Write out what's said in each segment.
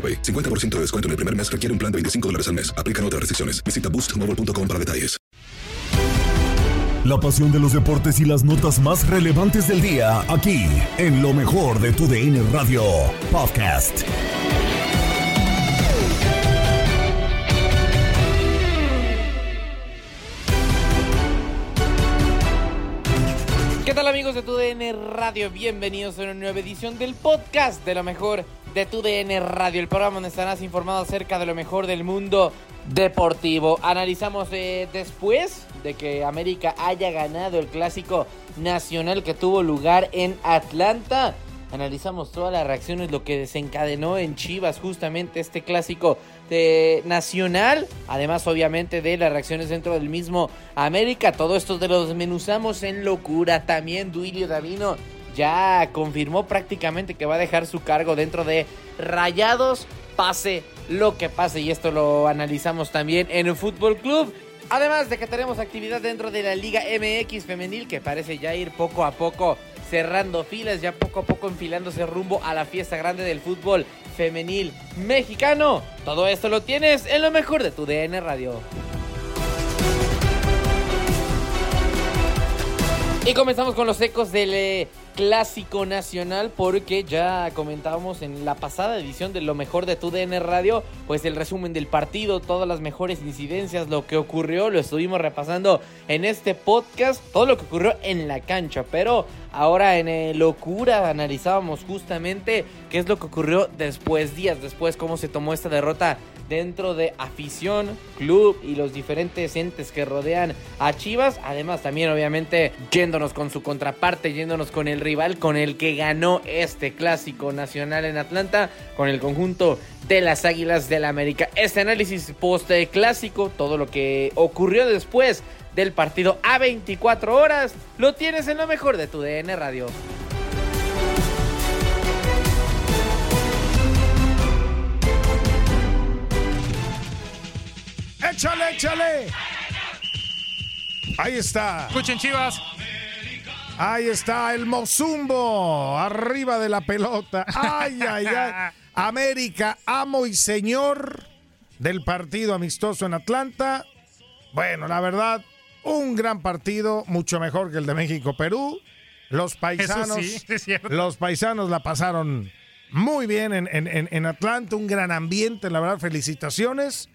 AroPay. 50% de descuento en el primer mes requiere un plan de 25 dólares al mes. Aplican otras restricciones. Visita boostmobile.com para detalles. La pasión de los deportes y las notas más relevantes del día, aquí, en lo mejor de tu DN Radio Podcast. ¿Qué tal amigos de TUDN Radio? Bienvenidos a una nueva edición del podcast de lo mejor de TUDN Radio, el programa donde estarás informado acerca de lo mejor del mundo deportivo. Analizamos eh, después de que América haya ganado el clásico nacional que tuvo lugar en Atlanta. Analizamos todas las reacciones, lo que desencadenó en Chivas justamente este clásico de nacional. Además, obviamente, de las reacciones dentro del mismo América. Todo esto te lo desmenuzamos en locura. También Duilio Davino ya confirmó prácticamente que va a dejar su cargo dentro de Rayados. Pase lo que pase. Y esto lo analizamos también en el Fútbol Club. Además de que tenemos actividad dentro de la Liga MX femenil que parece ya ir poco a poco cerrando filas, ya poco a poco enfilándose rumbo a la fiesta grande del fútbol femenil mexicano. Todo esto lo tienes en lo mejor de tu DN Radio. Y comenzamos con los ecos del eh, clásico nacional porque ya comentábamos en la pasada edición de lo mejor de tu DN Radio, pues el resumen del partido, todas las mejores incidencias, lo que ocurrió, lo estuvimos repasando en este podcast, todo lo que ocurrió en la cancha, pero ahora en eh, locura analizábamos justamente qué es lo que ocurrió después, días después, cómo se tomó esta derrota dentro de afición, club y los diferentes entes que rodean a Chivas. Además, también obviamente yéndonos con su contraparte, yéndonos con el rival con el que ganó este clásico nacional en Atlanta, con el conjunto de las Águilas del la América. Este análisis post clásico, todo lo que ocurrió después del partido a 24 horas, lo tienes en lo mejor de tu DN Radio. Échale, échale. Ahí está. Escuchen, Chivas. Ahí está el Mozumbo, arriba de la pelota. Ay, ay, ay. América, amo y señor del partido amistoso en Atlanta. Bueno, la verdad, un gran partido, mucho mejor que el de México-Perú. Los paisanos, sí, los paisanos la pasaron muy bien en, en- en- en Atlanta, un gran ambiente, la verdad, felicitaciones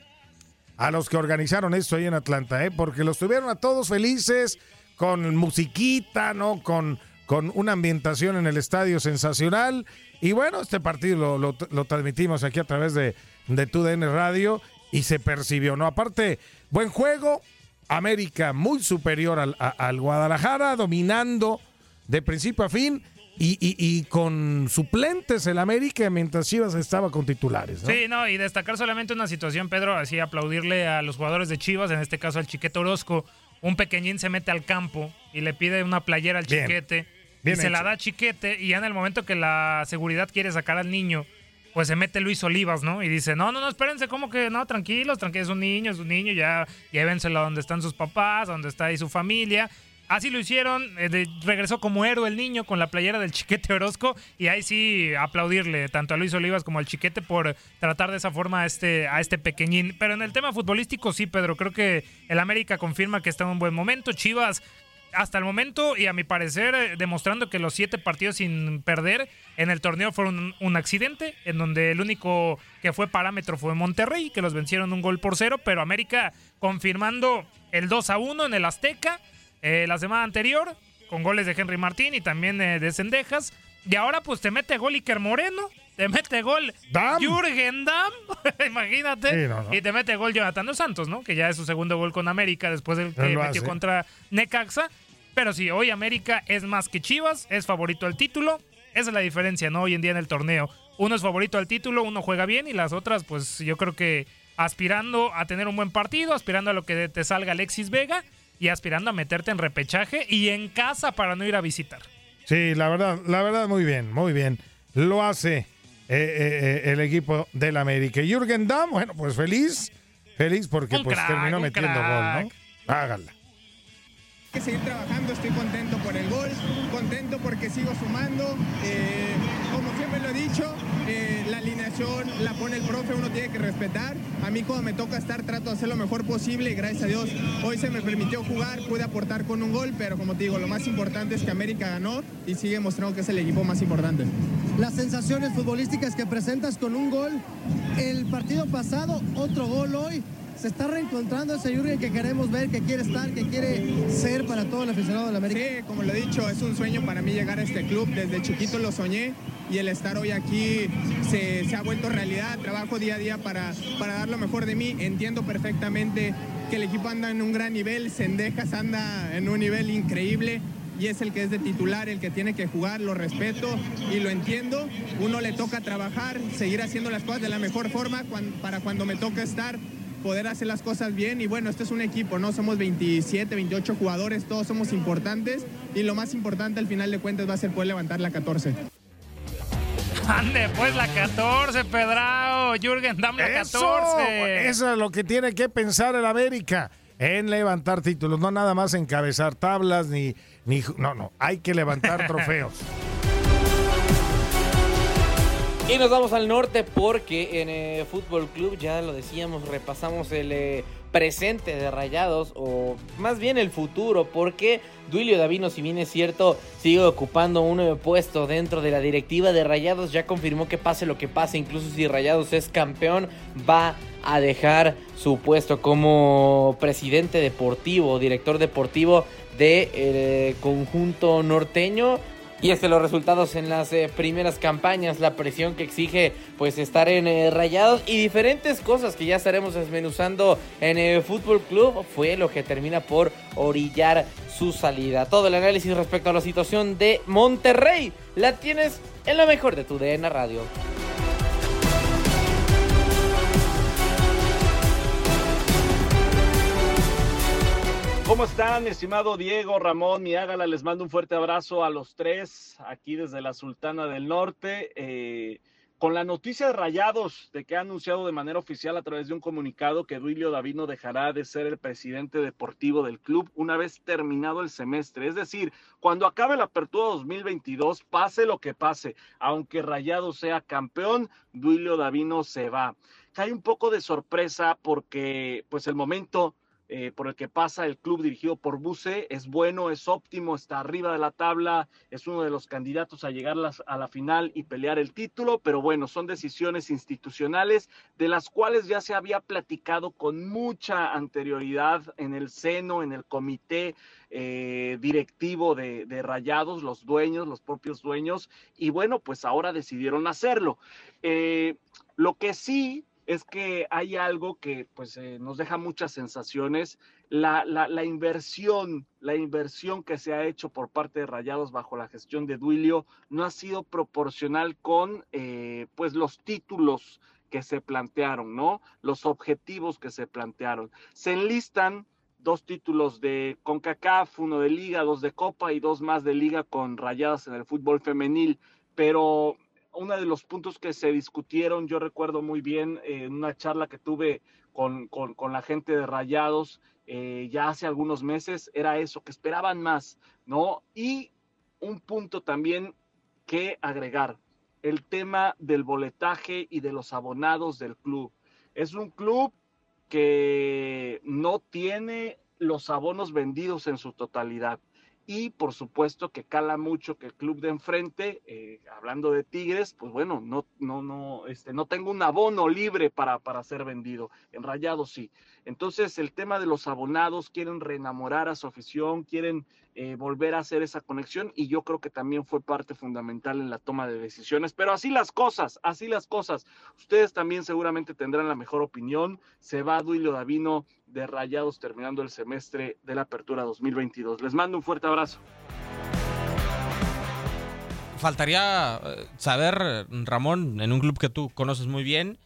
a los que organizaron esto ahí en Atlanta, ¿eh? porque los tuvieron a todos felices, con musiquita, ¿no? Con, con una ambientación en el estadio sensacional. Y bueno, este partido lo, lo- lo transmitimos aquí a través de, de TUDN Radio. y se percibió, ¿no? Aparte, buen juego, América muy superior al, al Guadalajara, dominando de principio a fin y, con suplentes el América mientras Chivas estaba con titulares. ¿no? Sí, no, y destacar solamente una situación, Pedro, así aplaudirle a los jugadores de Chivas, en este caso al Chiquete Orozco. Un pequeñín se mete al campo y le pide una playera al Chiquete. y se la da a Chiquete y ya en el momento que la seguridad quiere sacar al niño, pues se mete Luis Olivas, ¿no? Y dice, no, no, no, espérense, ¿cómo que no? Tranquilos, tranquilos, es un niño, es un niño, ya llévenselo a donde están sus papás, donde está ahí su familia. Así lo hicieron, eh, regresó como héroe el niño con la playera del Chiquete Orozco y ahí sí aplaudirle tanto a Luis Olivas como al Chiquete por tratar de esa forma a este, a este pequeñín. Pero en el tema futbolístico sí, Pedro, creo que el América confirma que está en un buen momento. Chivas hasta el momento y a mi parecer eh, demostrando que los siete partidos sin perder en el torneo fueron un, accidente en donde el único que fue parámetro fue Monterrey que los vencieron un gol por cero pero América confirmando el 2 a 1 en el Azteca eh, la semana anterior, con goles de Henry Martín y también eh, de Cendejas. Y ahora pues te mete gol Iker Moreno, te mete gol Jürgen Damm, imagínate, y te mete gol Jonathan Dos Santos, ¿no? Que ya es su segundo gol con América después del que metió contra Necaxa. Pero sí, hoy América es más que Chivas, es favorito al título. Esa es la diferencia, ¿no? Hoy en día en el torneo. Uno es favorito al título, uno juega bien y las otras, pues yo creo que aspirando a tener un buen partido, aspirando a lo que te salga Alexis Vega y aspirando a meterte en repechaje y en casa para no ir a visitar. Sí, la verdad, la verdad, muy bien, muy bien. Lo hace eh, eh, eh, el equipo del América. Jürgen Damm, bueno, pues feliz, feliz porque pues terminó metiendo gol, ¿no? Hágala que seguir trabajando, estoy contento por el gol, contento porque sigo sumando. Eh, dicho, eh, la alineación la pone el profe, uno tiene que respetar. A mí cuando me toca estar trato de hacer lo mejor posible y gracias a Dios hoy se me permitió jugar, pude aportar con un gol, pero como te digo, lo más importante es que América ganó y sigue mostrando que es el equipo más importante. Las sensaciones futbolísticas que presentas con un gol, el partido pasado, otro gol hoy se está reencontrando ese Jürgen que queremos ver, que quiere estar, que quiere ser para todo el aficionado de la América. Sí, como lo he dicho, es un sueño para mí llegar a este club. Desde chiquito lo soñé y el estar hoy aquí se, ha vuelto realidad. Trabajo día a día para, para dar lo mejor de mí. Entiendo perfectamente que el equipo anda en un gran nivel, Sendejas anda en un nivel increíble y es el que es de titular, el que tiene que jugar, lo respeto y lo entiendo. Uno le toca trabajar, seguir haciendo las cosas de la mejor forma para cuando me toca estar poder hacer las cosas bien y bueno, esto es un equipo, ¿no? Somos 27, 28 jugadores, todos somos importantes y lo más importante al final de cuentas va a ser poder levantar la 14. Ande, pues la 14, Pedrao, Jürgen, dame la 14. Eso es lo que tiene que pensar el América en levantar títulos, no nada más encabezar tablas ni, ni no, no, hay que levantar trofeos. Y nos vamos al norte porque en el eh, Fútbol Club, ya lo decíamos, repasamos el eh, presente de Rayados, o más bien el futuro, porque Duilio Davino, si bien es cierto, sigue ocupando un puesto dentro de la directiva de Rayados, ya confirmó que pase lo que pase, incluso si Rayados es campeón, va a dejar su puesto como presidente deportivo, director deportivo del de, eh, conjunto norteño. Y es que los resultados en las eh, primeras campañas, la presión que exige pues estar en eh, rayados y diferentes cosas que ya estaremos desmenuzando en el Fútbol Club fue lo que termina por orillar su salida. Todo el análisis respecto a la situación de Monterrey la tienes en lo mejor de tu DN Radio. ¿Cómo están, estimado Diego, Ramón, mi Ágala? Les mando un fuerte abrazo a los tres aquí desde la Sultana del Norte. Eh, con la noticia de Rayados de que ha anunciado de manera oficial a través de un comunicado que Duilio Davino dejará de ser el presidente deportivo del club una vez terminado el semestre. Es decir, cuando acabe la apertura 2022, pase lo que pase, aunque Rayados sea campeón, Duilio Davino se va. Cae un poco de sorpresa porque pues el momento eh, por el que pasa el club dirigido por Buse es bueno, es óptimo, está arriba de la tabla, es uno de los candidatos a llegar a la final y pelear el título, pero bueno, son decisiones institucionales de las cuales ya se había platicado con mucha anterioridad en el seno, en el comité eh, directivo de, Rayados, los dueños, los propios dueños, y bueno, pues ahora decidieron hacerlo. Eh, lo que sí es que hay algo que pues eh, nos deja muchas sensaciones. La, la, inversión, la inversión que se ha hecho por parte de Rayados bajo la gestión de Duilio no ha sido proporcional con eh, pues los títulos que se plantearon, ¿no? Los objetivos que se plantearon. Se enlistan dos títulos de CONCACAF, uno de liga, dos de copa y dos más de liga con Rayadas en el fútbol femenil, pero uno de los puntos que se discutieron, yo recuerdo muy bien en una charla que tuve con, la gente de Rayados eh, ya hace algunos meses, era eso, que esperaban más, ¿no? Y un punto también que agregar, el tema del boletaje y de los abonados del club. Es un club que no tiene los abonos vendidos en su totalidad y por supuesto que cala mucho que el club de enfrente, eh, hablando de Tigres, pues bueno, no, no, no, este, no tengo un abono libre para, para ser vendido. En Rayados sí. Entonces, el tema de los abonados, quieren reenamorar a su afición, quieren eh, volver a hacer esa conexión y yo creo que también fue parte fundamental en la toma de decisiones. Pero así las cosas, así las cosas. Ustedes también seguramente tendrán la mejor opinión. Se va Duilio Davino de Rayados terminando el semestre de la Apertura 2022. Les mando un fuerte abrazo. Faltaría eh, saber, Ramón, en un club que tú conoces muy bien,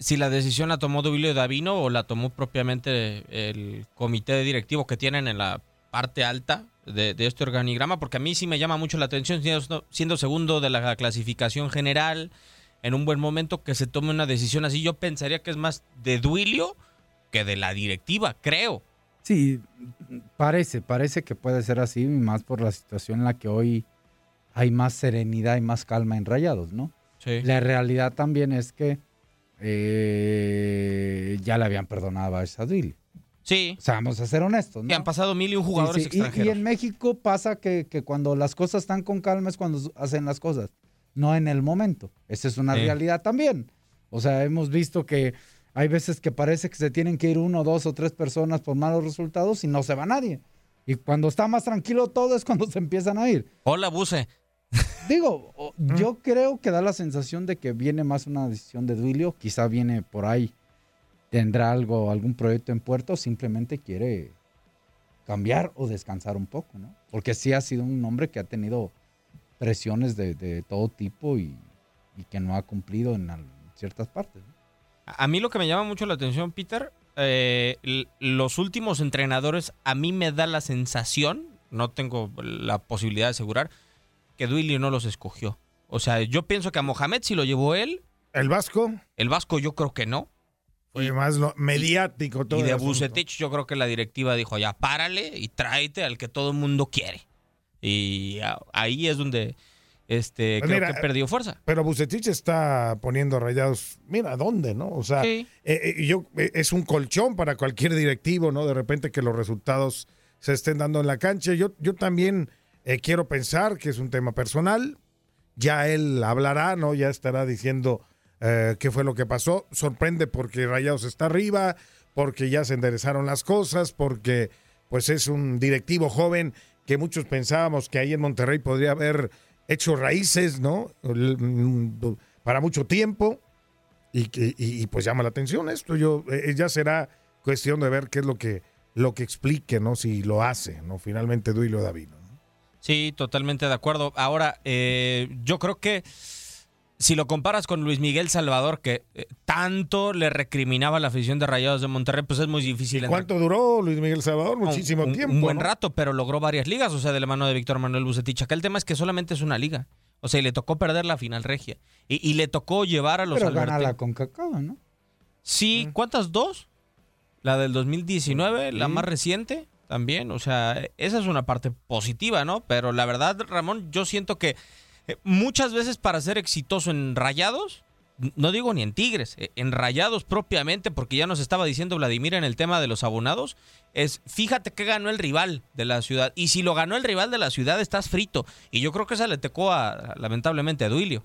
si la decisión la tomó Duilio Davino o la tomó propiamente el comité directivo que tienen en la parte alta de, este organigrama, porque a mí sí me llama mucho la atención, siendo, segundo de la clasificación general, en un buen momento que se tome una decisión así, yo pensaría que es más de Duilio que de la directiva, creo. Sí, parece, parece que puede ser así, más por la situación en la que hoy hay más serenidad y más calma en Rayados, ¿no? Sí. La realidad también es que eh, ya le habían perdonado a Sadil. Sí. O sea, vamos a ser honestos, ¿no? Y han pasado mil y un jugadores extranjeros. Y, en México pasa que, cuando las cosas están con calma es cuando hacen las cosas, no en el momento. Esa es una realidad también. O sea, hemos visto que hay veces que parece que se tienen que ir uno, dos o tres personas por malos resultados y no se va nadie. Y cuando está más tranquilo todo es cuando se empiezan a ir. Hola, Buse. Digo, yo creo que da la sensación de que viene más una decisión de Duilio, quizá viene por ahí, tendrá algo, algún proyecto en puerto, simplemente quiere cambiar o descansar un poco, ¿no? Porque sí ha sido un hombre que ha tenido presiones de, todo tipo y, que no ha cumplido en, ciertas partes. A mí lo que me llama mucho la atención, Peter, eh, los últimos entrenadores, a mí me da la sensación, no tengo la posibilidad de asegurar, que Duilio no los escogió. O sea, yo pienso que a Mohamed si lo llevó él. ¿El Vasco? El Vasco yo creo que no. Fue más lo mediático todo. Y de Bucetich yo creo que la directiva dijo, ya párale y tráete al que todo el mundo quiere. Y ahí es donde este, pues creo que perdió fuerza. Pero Bucetich está poniendo rayados, mira, ¿dónde, no? O sea, eh, eh, yo, eh, es un colchón para cualquier directivo, ¿no? De repente que los resultados se estén dando en la cancha. Yo, yo también quiero pensar que es un tema personal. Ya él hablará, ¿no? Ya estará diciendo qué fue lo que pasó. Sorprende porque Rayados está arriba, porque ya se enderezaron las cosas, porque pues es un directivo joven que muchos pensábamos que ahí en Monterrey podría haber hecho raíces, ¿no? Mm, para mucho tiempo. Y, y, pues llama la atención esto. Yo, eh, ya será cuestión de ver qué es lo que, lo que explique, ¿no? Si lo hace, ¿no? Finalmente Duilo Davino. Sí, totalmente de acuerdo. Ahora, eh, yo creo que si lo comparas con Luis Miguel Salvador, que eh, tanto le recriminaba la afición de Rayados de Monterrey, pues es muy difícil. ¿Cuánto duró Luis Miguel Salvador? Muchísimo tiempo. Un buen rato, pero logró varias ligas, o sea, de la mano de Víctor Manuel Bucetich. Acá el tema es que solamente es una liga. O sea, y le tocó perder la final regia. Y, le tocó llevar a los Pero gana la Concacaf, ¿no? Sí, ¿cuántas? ¿Dos? La del 2019, la más reciente también. O sea, esa es una parte positiva, ¿no? Pero la verdad, Ramón, yo siento que muchas veces para ser exitoso en rayados, no digo ni en Tigres, eh, en Rayados propiamente, porque ya nos estaba diciendo Vladimir en el tema de los abonados, es fíjate que ganó el rival de la ciudad. Y si lo ganó el rival de la ciudad, estás frito. Y yo creo que esa le tecó a, lamentablemente a Duilio.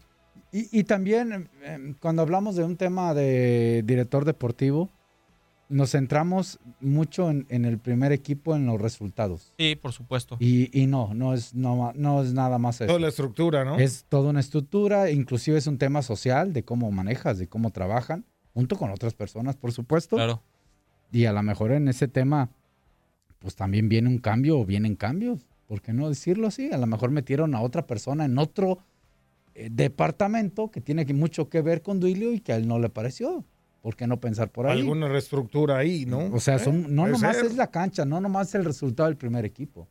Y, también, em, cuando hablamos de un tema de director deportivo, nos centramos mucho en, el primer equipo, en los resultados. Sí, por supuesto. Y, no, no es, no, no es nada más eso. Toda la estructura, ¿no? Es toda una estructura, inclusive es un tema social de cómo manejas, de cómo trabajan. junto con otras personas, por supuesto. Claro. Y a lo mejor en ese tema, pues también viene un cambio o vienen cambios. ¿Por qué no decirlo así? A lo mejor metieron a otra persona en otro eh, departamento que tiene mucho que ver con Duilio y que a él no le pareció. ¿Por qué no pensar por ahí? Alguna reestructura ahí, ¿no? O sea, son, ¿Eh? no nomás ser. es la cancha, no nomás el resultado del primer equipo.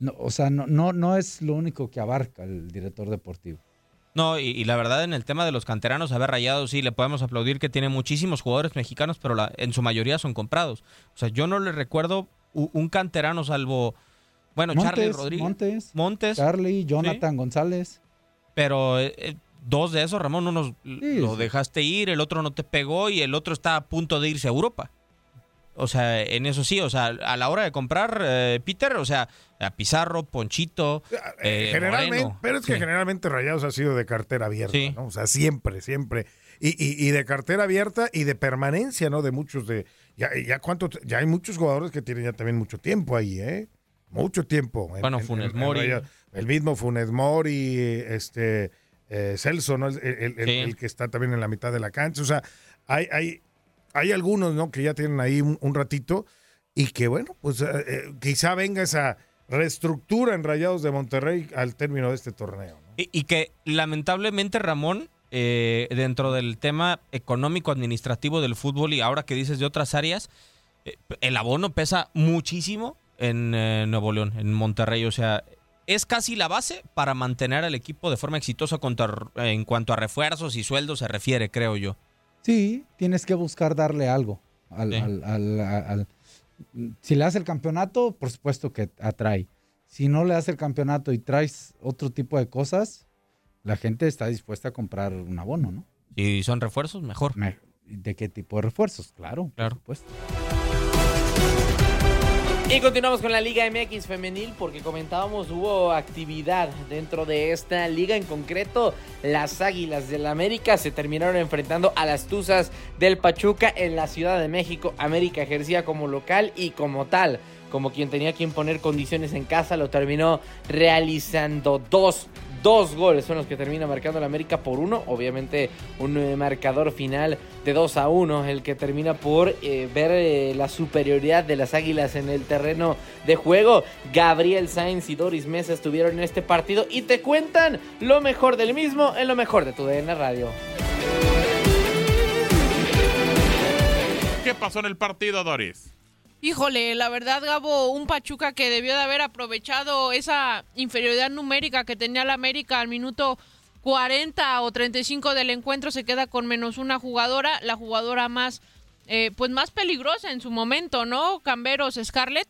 No, o sea, no, no, no es lo único que abarca el director deportivo. No, y, y la verdad en el tema de los canteranos, haber rayado, sí, le podemos aplaudir que tiene muchísimos jugadores mexicanos, pero la- en su mayoría son comprados. O sea, yo no le recuerdo un canterano salvo, bueno, Charlie Montes, Rodríguez. Montes, Montes. Charlie, Jonathan González. Pero eh, eh, dos de esos, Ramón, uno lo sí. dejaste ir, el otro no te pegó y el otro está a punto de irse a Europa. O sea, en eso sí, o sea, a la hora de comprar, eh, Peter, o sea, a Pizarro, Ponchito, eh, generalmente, Moreno. pero es que Sí. generalmente Rayados ha sido de cartera abierta, Sí. ¿no? O sea, siempre, siempre. Y, y- y de cartera abierta y de permanencia, ¿no? De muchos de. Ya, ya cuánto, ya hay muchos jugadores que tienen ya también mucho tiempo ahí, ¿eh? Mucho tiempo. en- Bueno, en- Funes en- en Mori. El mismo Funes Mori, este eh, Celso, ¿no? El, el- el- Sí. el que está también en la mitad de la cancha. O sea, hay, hay, hay algunos, ¿no? Que ya tienen ahí un, un ratito y que, bueno, pues eh, eh, quizá venga esa reestructura en Rayados de Monterrey al término de este torneo. ¿no? Y, y que lamentablemente, Ramón, eh, dentro del tema económico administrativo del fútbol y ahora que dices de otras áreas, eh, el abono pesa muchísimo en Nuevo León, en Monterrey. O sea, es casi la base para mantener al equipo de forma exitosa en cuanto a refuerzos y sueldos se refiere, creo yo. Sí, tienes que buscar darle algo. Al, Sí. al- al- al- si le das el campeonato, por supuesto que atrae. Si no le das el campeonato y traes otro tipo de cosas, la gente está dispuesta a comprar un abono, ¿no? Y son refuerzos, mejor. ¿De qué tipo de refuerzos? Claro, Claro. por supuesto. Y continuamos con la Liga MX femenil porque comentábamos hubo actividad dentro de esta liga en concreto las Águilas del América se terminaron enfrentando a las Tuzas del Pachuca en la Ciudad de México. América ejercía como local y como tal, como quien tenía que imponer condiciones en casa, lo terminó realizando dos Dos goles son los que termina marcando el América por uno. Obviamente un eh, marcador final de 2 a 1. El que termina por eh, ver eh, la superioridad de las Águilas en el terreno de juego. Gabriel Sainz y Doris Mesa estuvieron en este partido y te cuentan lo mejor del mismo en lo mejor de tu DN Radio. ¿Qué pasó en el partido, Doris? Híjole, la verdad, Gabo, un Pachuca que debió de haber aprovechado esa inferioridad numérica que tenía la América al minuto 40 o 35 del encuentro se queda con menos una jugadora, la jugadora más, eh, pues más peligrosa en su momento, ¿no? Camberos Scarlett.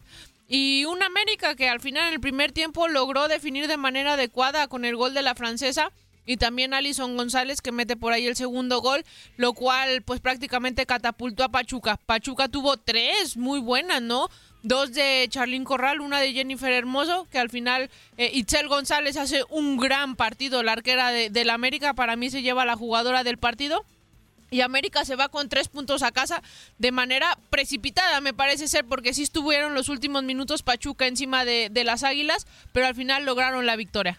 Y un América que al final en el primer tiempo logró definir de manera adecuada con el gol de la francesa y también Alison González que mete por ahí el segundo gol, lo cual pues prácticamente catapultó a Pachuca. Pachuca tuvo tres muy buenas, ¿no? Dos de Charlín Corral, una de Jennifer Hermoso, que al final eh, Itzel González hace un gran partido, la arquera de, del América, para mí se lleva la jugadora del partido. Y América se va con tres puntos a casa de manera precipitada, me parece ser, porque sí estuvieron los últimos minutos Pachuca encima de, de las Águilas, pero al final lograron la victoria.